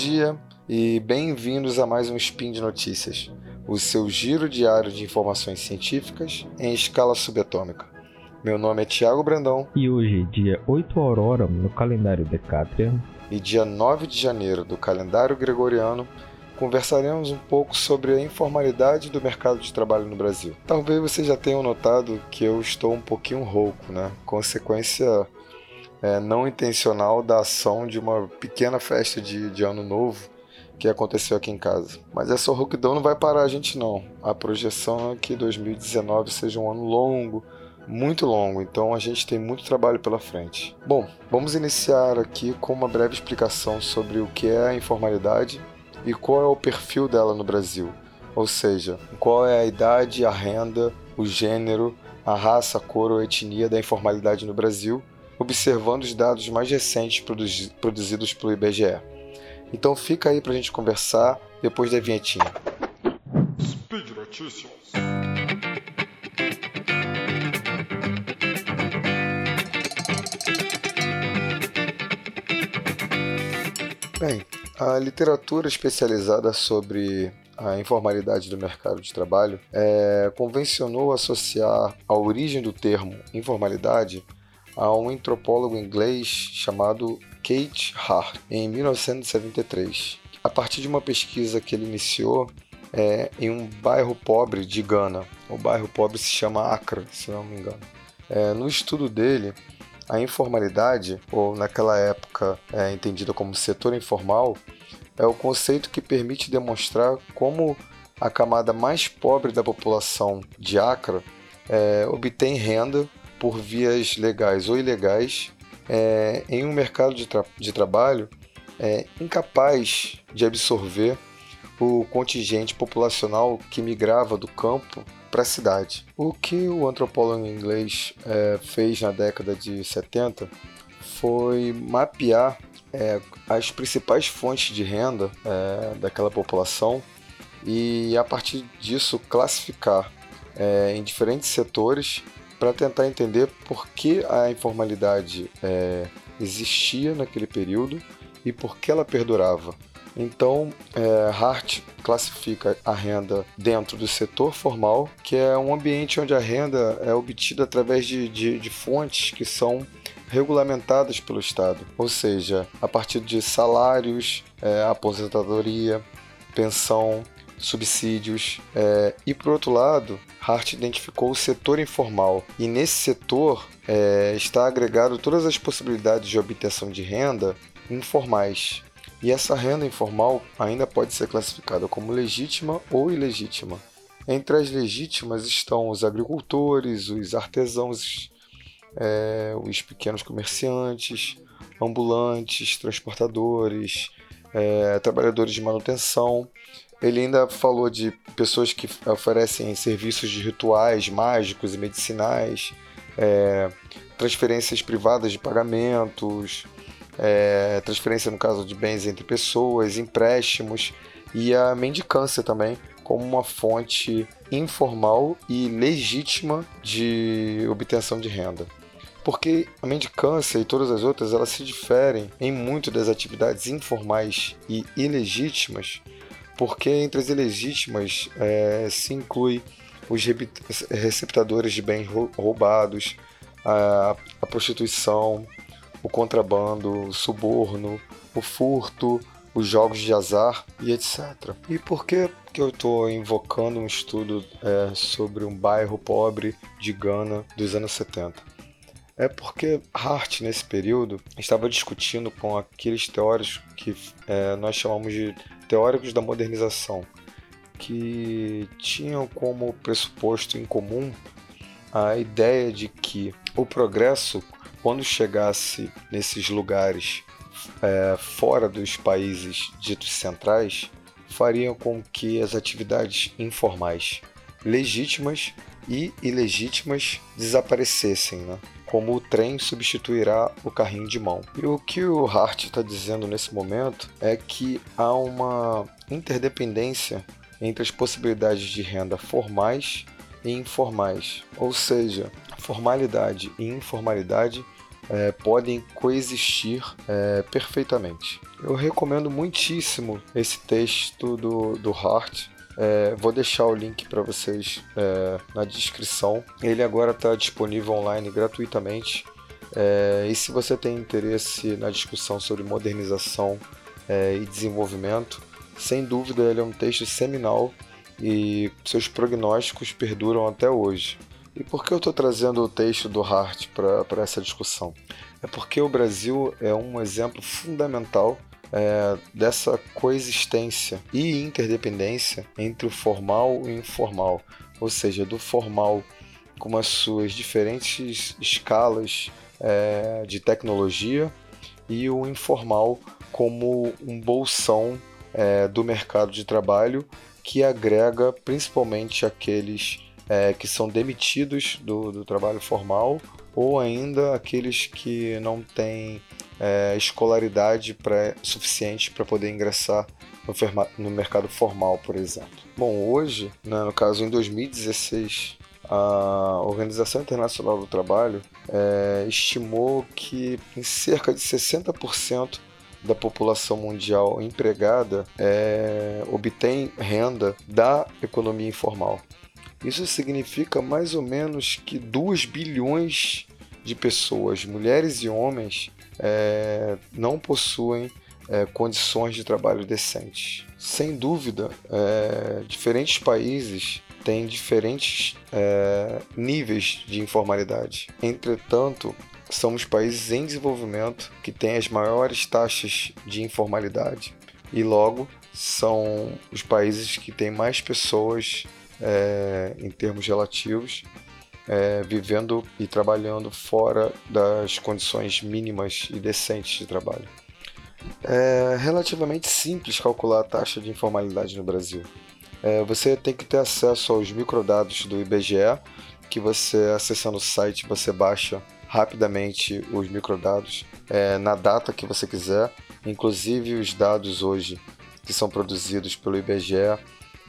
dia e bem-vindos a mais um Spin de Notícias, o seu giro diário de informações científicas em escala subatômica. Meu nome é Tiago Brandão. E hoje, dia 8 Aurora no calendário Decatrian. E dia 9 de janeiro do calendário Gregoriano, conversaremos um pouco sobre a informalidade do mercado de trabalho no Brasil. Talvez vocês já tenham notado que eu estou um pouquinho rouco, né? Consequência é, não intencional da ação de uma pequena festa de, de ano novo que aconteceu aqui em casa. Mas essa rouquidão não vai parar a gente não. A projeção é que 2019 seja um ano longo, muito longo, então a gente tem muito trabalho pela frente. Bom, vamos iniciar aqui com uma breve explicação sobre o que é a informalidade e qual é o perfil dela no Brasil. Ou seja, qual é a idade, a renda, o gênero, a raça, a cor ou etnia da informalidade no Brasil, observando os dados mais recentes produzidos pelo IBGE. Então fica aí para a gente conversar depois da vinhetinha. Speed Notícias. Bem, a literatura especializada sobre a informalidade do mercado de trabalho é, convencionou associar a origem do termo informalidade a um antropólogo inglês chamado Kate Hart, em 1973. A partir de uma pesquisa que ele iniciou é, em um bairro pobre de Gana. O bairro pobre se chama Accra, se não me engano. É, no estudo dele, a informalidade, ou naquela época é, entendida como setor informal, é o conceito que permite demonstrar como a camada mais pobre da população de Acre é, obtém renda por vias legais ou ilegais é, em um mercado de, tra de trabalho é, incapaz de absorver o contingente populacional que migrava do campo para a cidade. O que o antropólogo inglês é, fez na década de 70 foi mapear é, as principais fontes de renda é, daquela população e, a partir disso, classificar é, em diferentes setores para tentar entender por que a informalidade é, existia naquele período e por que ela perdurava. Então, é, Hart classifica a renda dentro do setor formal, que é um ambiente onde a renda é obtida através de, de, de fontes que são regulamentadas pelo Estado, ou seja, a partir de salários, é, aposentadoria, pensão, subsídios. É, e por outro lado, Hart identificou o setor informal e nesse setor é, está agregado todas as possibilidades de obtenção de renda informais, e essa renda informal ainda pode ser classificada como legítima ou ilegítima. Entre as legítimas estão os agricultores, os artesãos, é, os pequenos comerciantes, ambulantes, transportadores, é, trabalhadores de manutenção. Ele ainda falou de pessoas que oferecem serviços de rituais mágicos e medicinais, é, transferências privadas de pagamentos, é, transferência no caso de bens entre pessoas, empréstimos e a mendicância também como uma fonte informal e legítima de obtenção de renda. Porque a mendicância e todas as outras elas se diferem em muito das atividades informais e ilegítimas, porque entre as ilegítimas é, se inclui os receptadores de bens roubados, a, a prostituição, o contrabando, o suborno, o furto, os jogos de azar e etc. E por que, que eu estou invocando um estudo é, sobre um bairro pobre de Gana dos anos 70? É porque Hart, nesse período, estava discutindo com aqueles teóricos que é, nós chamamos de teóricos da modernização, que tinham como pressuposto em comum a ideia de que o progresso quando chegasse nesses lugares é, fora dos países ditos centrais, fariam com que as atividades informais, legítimas e ilegítimas, desaparecessem, né? Como o trem substituirá o carrinho de mão. E o que o Hart está dizendo nesse momento é que há uma interdependência entre as possibilidades de renda formais e informais, ou seja, formalidade e informalidade é, podem coexistir é, perfeitamente. Eu recomendo muitíssimo esse texto do, do Hart. É, vou deixar o link para vocês é, na descrição. Ele agora está disponível online gratuitamente. É, e se você tem interesse na discussão sobre modernização é, e desenvolvimento, sem dúvida ele é um texto seminal e seus prognósticos perduram até hoje. E por que eu estou trazendo o texto do Hart para essa discussão? É porque o Brasil é um exemplo fundamental é, dessa coexistência e interdependência entre o formal e o informal, ou seja, do formal com as suas diferentes escalas é, de tecnologia e o informal como um bolsão é, do mercado de trabalho que agrega principalmente aqueles é, que são demitidos do, do, trabalho formal ou ainda aqueles que não têm é, escolaridade pra, suficiente para poder ingressar no, no, mercado formal, por exemplo. Bom, hoje, né, no caso em 2016, a Organização Internacional do Trabalho é, estimou que em cerca de 60% da população mundial empregada é, obtém renda da economia informal. Isso significa mais ou menos que 2 bilhões de pessoas, mulheres e homens, é, não possuem é, condições de trabalho decentes. Sem dúvida, é, diferentes países têm diferentes é, níveis de informalidade. Entretanto, são os países em desenvolvimento que têm as maiores taxas de informalidade e, logo, são os países que têm mais pessoas é, em termos relativos é, vivendo e trabalhando fora das condições mínimas e decentes de trabalho. É relativamente simples calcular a taxa de informalidade no Brasil. É, você tem que ter acesso aos microdados do IBGE, que você acessando o site você baixa rapidamente os microdados é, na data que você quiser, inclusive os dados hoje que são produzidos pelo IBGE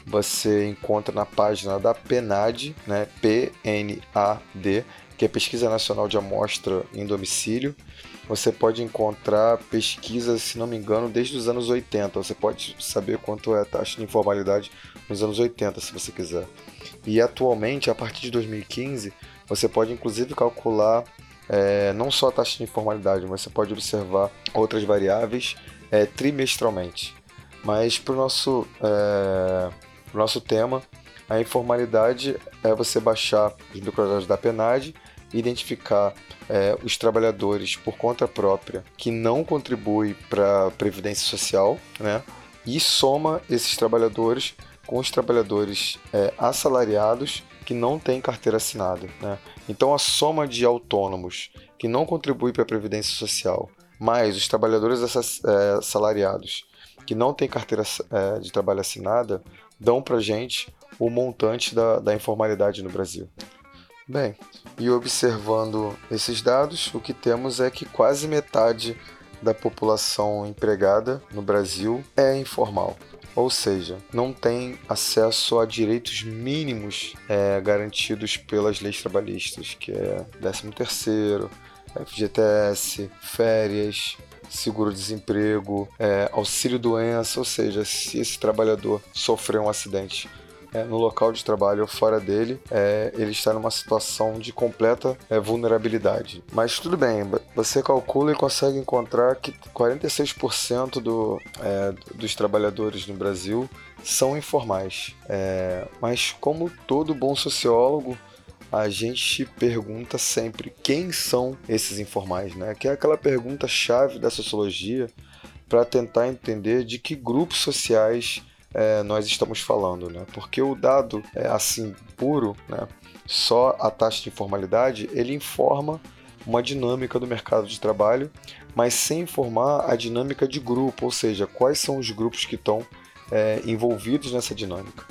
você encontra na página da PNAD, né, PNAD, que é Pesquisa Nacional de Amostra em Domicílio. Você pode encontrar pesquisas, se não me engano, desde os anos 80. Você pode saber quanto é a taxa de informalidade nos anos 80, se você quiser. E atualmente, a partir de 2015, você pode inclusive calcular é, não só a taxa de informalidade, mas você pode observar outras variáveis é, trimestralmente. Mas para o nosso, é, nosso tema, a informalidade é você baixar os microdados da PNAD identificar é, os trabalhadores por conta própria que não contribuem para a Previdência Social, né? e soma esses trabalhadores com os trabalhadores é, assalariados que não têm carteira assinada. Né? Então, a soma de autônomos que não contribuem para a Previdência Social, mais os trabalhadores é, assalariados que não têm carteira é, de trabalho assinada, dão para gente o montante da, da informalidade no Brasil. Bem, e observando esses dados, o que temos é que quase metade da população empregada no Brasil é informal ou seja, não tem acesso a direitos mínimos é, garantidos pelas leis trabalhistas, que é 13º, FGTS, férias, seguro-desemprego, é, auxílio-doença, ou seja, se esse trabalhador sofrer um acidente é, no local de trabalho ou fora dele, é, ele está numa situação de completa é, vulnerabilidade. Mas tudo bem, você calcula e consegue encontrar que 46% do, é, dos trabalhadores no Brasil são informais. É, mas como todo bom sociólogo, a gente pergunta sempre quem são esses informais, né? Que é aquela pergunta chave da sociologia para tentar entender de que grupos sociais é, nós estamos falando, né? Porque o dado é assim puro, né? Só a taxa de informalidade ele informa uma dinâmica do mercado de trabalho, mas sem informar a dinâmica de grupo, ou seja, quais são os grupos que estão é, envolvidos nessa dinâmica.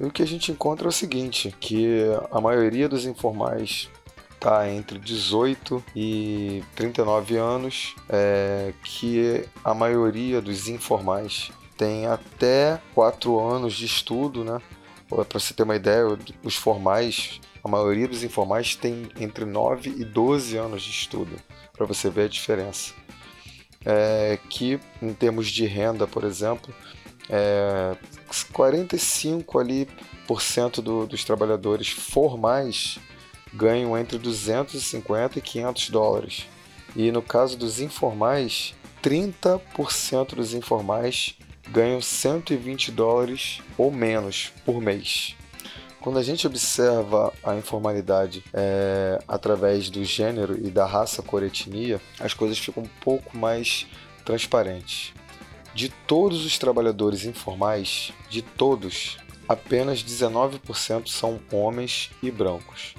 E o que a gente encontra é o seguinte, que a maioria dos informais está entre 18 e 39 anos, é, que a maioria dos informais tem até 4 anos de estudo, né? para você ter uma ideia, os formais, a maioria dos informais tem entre 9 e 12 anos de estudo, para você ver a diferença. É, que em termos de renda, por exemplo, é, 45 ali por cento do, dos trabalhadores formais ganham entre 250 e 500 dólares. E no caso dos informais, 30% dos informais ganham 120 dólares ou menos por mês. Quando a gente observa a informalidade é, através do gênero e da raça cor etnia, as coisas ficam um pouco mais transparentes. De todos os trabalhadores informais, de todos, apenas 19% são homens e brancos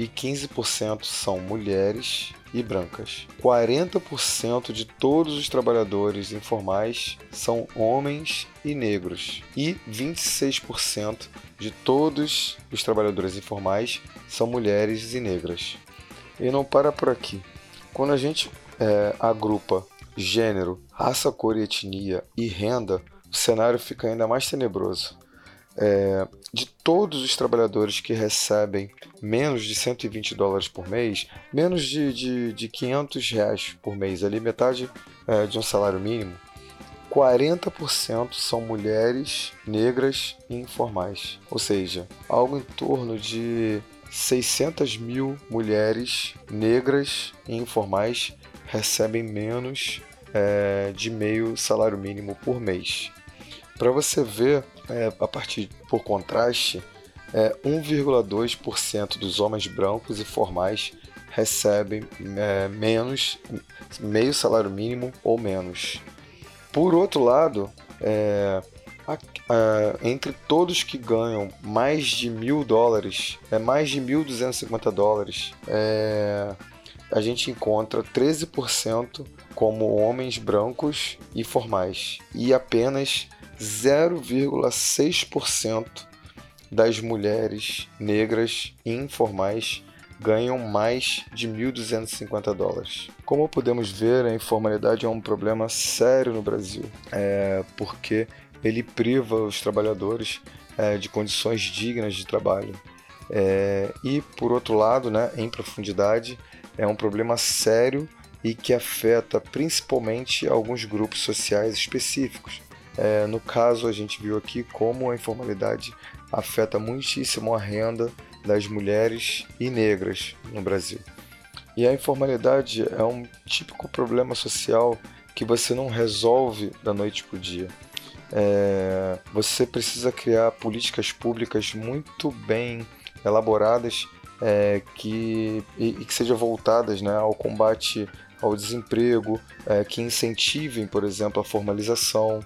e 15% são mulheres e brancas. 40% de todos os trabalhadores informais são homens e negros, e 26% de todos os trabalhadores informais são mulheres e negras. E não para por aqui. Quando a gente é, agrupa gênero, raça, cor e etnia e renda, o cenário fica ainda mais tenebroso. É, de todos os trabalhadores que recebem menos de 120 dólares por mês, menos de, de, de 500 reais por mês, ali metade é, de um salário mínimo, 40% são mulheres negras e informais. Ou seja, algo em torno de 600 mil mulheres negras e informais recebem menos é, de meio salário mínimo por mês. Para você ver, é, a partir por contraste, é, 1,2% dos homens brancos e formais recebem é, menos, meio salário mínimo ou menos. Por outro lado, é, a, a, entre todos que ganham mais de mil dólares, é mais de 1.250 dólares, é, a gente encontra 13% como homens brancos e formais e apenas 0,6% das mulheres negras informais ganham mais de 1.250 dólares. Como podemos ver, a informalidade é um problema sério no Brasil, é, porque ele priva os trabalhadores é, de condições dignas de trabalho. É, e, por outro lado, né, em profundidade, é um problema sério e que afeta principalmente alguns grupos sociais específicos, é, no caso, a gente viu aqui como a informalidade afeta muitíssimo a renda das mulheres e negras no Brasil. E a informalidade é um típico problema social que você não resolve da noite para o dia. É, você precisa criar políticas públicas muito bem elaboradas é, que, e, e, que sejam voltadas né, ao combate ao desemprego, é, que incentivem, por exemplo, a formalização,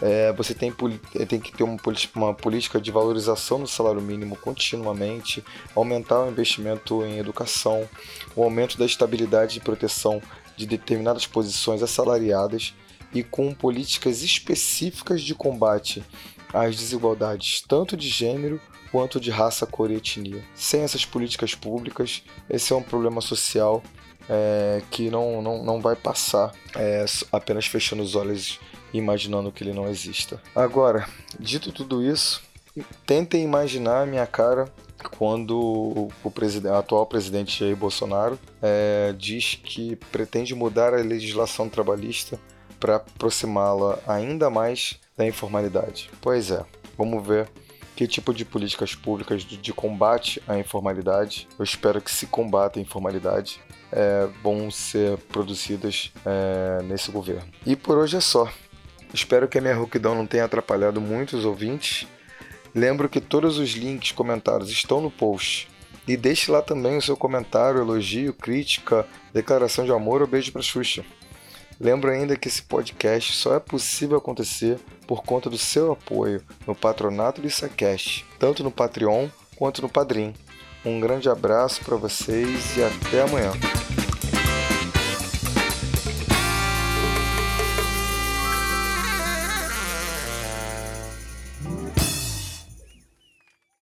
é, você tem, é, tem que ter uma, uma, política de valorização do salário mínimo continuamente, aumentar o investimento em educação, o aumento da estabilidade e proteção de determinadas posições assalariadas e com políticas específicas de combate às desigualdades tanto de gênero quanto de raça, cor e etnia. Sem essas políticas públicas, esse é um problema social é, que não, não, não vai passar é, apenas fechando os olhos imaginando que ele não exista. Agora, dito tudo isso, tentem imaginar a minha cara quando o presidente, atual presidente Jair Bolsonaro é, diz que pretende mudar a legislação trabalhista para aproximá-la ainda mais da informalidade. Pois é, vamos ver que tipo de políticas públicas de, combate à informalidade, eu espero que se combata a informalidade, é, vão ser produzidas é, nesse governo. E por hoje é só. Espero que a minha rouquidão não tenha atrapalhado muitos ouvintes. Lembro que todos os links, comentários estão no post. E deixe lá também o seu comentário, elogio, crítica, declaração de amor ou beijo para Xuxa. Lembro ainda que esse podcast só é possível acontecer por conta do seu apoio no patronato do Isacast, tanto no Patreon quanto no Padrim. Um grande abraço para vocês e até amanhã.